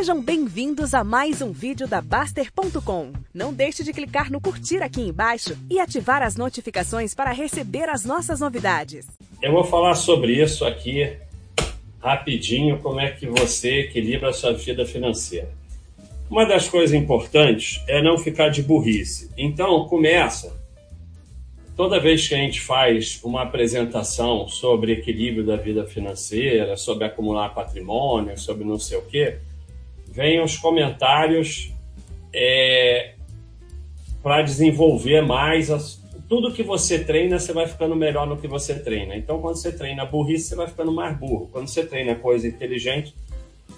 Sejam bem-vindos a mais um vídeo da Baster.com. Não deixe de clicar no curtir aqui embaixo e ativar as notificações para receber as nossas novidades. Eu vou falar sobre isso aqui rapidinho, como é que você equilibra a sua vida financeira. Uma das coisas importantes é não ficar de burrice. Então, começa. Toda vez que a gente faz uma apresentação sobre equilíbrio da vida financeira, sobre acumular patrimônio, sobre não sei o quê, vem os comentários é, para desenvolver mais as, tudo que você treina, você vai ficando melhor no que você treina. Então, quando você treina burrice, você vai ficando mais burro. Quando você treina coisa inteligente,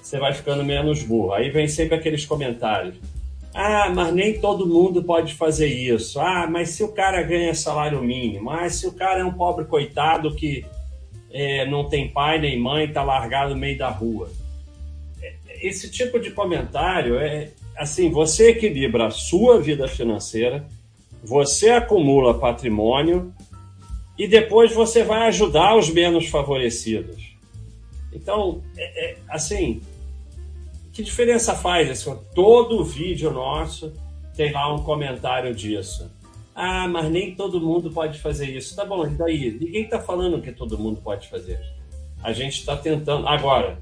você vai ficando menos burro. Aí vem sempre aqueles comentários. Ah, mas nem todo mundo pode fazer isso. Ah, mas se o cara ganha salário mínimo. Ah, se o cara é um pobre coitado que é, não tem pai nem mãe, está largado no meio da rua esse tipo de comentário é assim: você equilibra a sua vida financeira, você acumula patrimônio e depois você vai ajudar os menos favorecidos. Então, é, é, assim, que diferença faz? Assim, todo vídeo nosso tem lá um comentário disso. Ah, mas nem todo mundo pode fazer isso. Tá bom, e daí? Ninguém está falando que todo mundo pode fazer. A gente está tentando. Agora,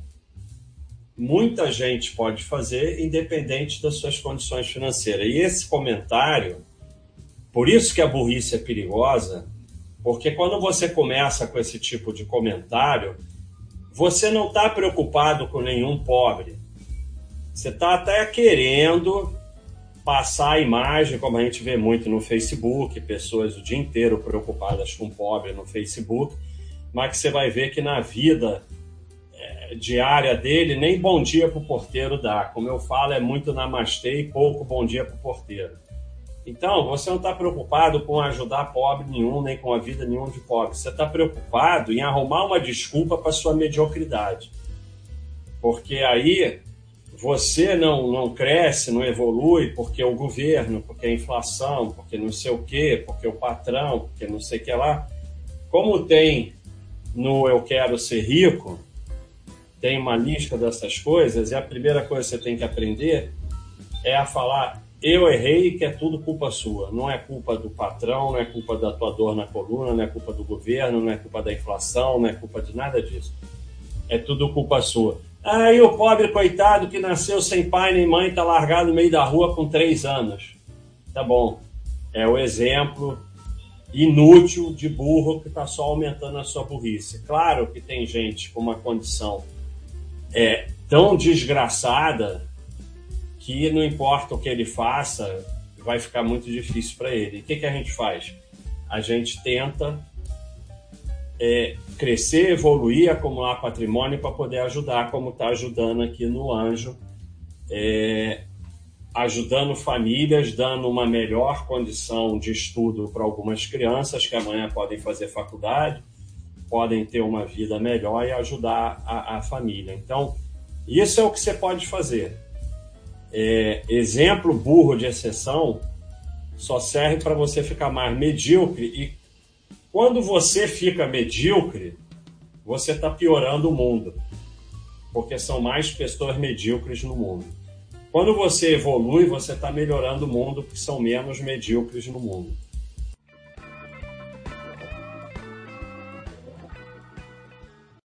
muita gente pode fazer, independente das suas condições financeiras. E esse comentário, por isso que a burrice é perigosa, porque quando você começa com esse tipo de comentário, você não está preocupado com nenhum pobre. Você está até querendo passar a imagem, como a gente vê muito no Facebook, pessoas o dia inteiro preocupadas com pobre no Facebook, mas que você vai ver que na vida diária dele, nem bom dia para o porteiro dá. Como eu falo, é muito namastê e pouco bom dia para o porteiro. Então, você não está preocupado com ajudar pobre nenhum, nem com a vida nenhum de pobre. Você está preocupado em arrumar uma desculpa para sua mediocridade. Porque aí você não, não cresce, não evolui, porque o governo, porque a inflação, porque não sei o quê, porque o patrão, porque não sei o que lá. Como tem no Eu Quero Ser Rico, tem uma lista dessas coisas e a primeira coisa que você tem que aprender é a falar eu errei que é tudo culpa sua. Não é culpa do patrão, não é culpa da tua dor na coluna, não é culpa do governo, não é culpa da inflação, não é culpa de nada disso. É tudo culpa sua. Ah, e o pobre coitado que nasceu sem pai nem mãe está largado no meio da rua com três anos. Tá bom. É o exemplo inútil de burro que está só aumentando a sua burrice. Claro que tem gente com uma condição é tão desgraçada que não importa o que ele faça, vai ficar muito difícil para ele. E o que, que a gente faz? A gente tenta é, crescer, evoluir, acumular patrimônio para poder ajudar, como está ajudando aqui no Anjo, é, ajudando famílias, dando uma melhor condição de estudo para algumas crianças que amanhã podem fazer faculdade, podem ter uma vida melhor e ajudar a, a família. Então, isso é o que você pode fazer. É, exemplo burro de exceção só serve para você ficar mais medíocre e quando você fica medíocre, você está piorando o mundo, porque são mais pessoas medíocres no mundo. Quando você evolui, você está melhorando o mundo, porque são menos medíocres no mundo.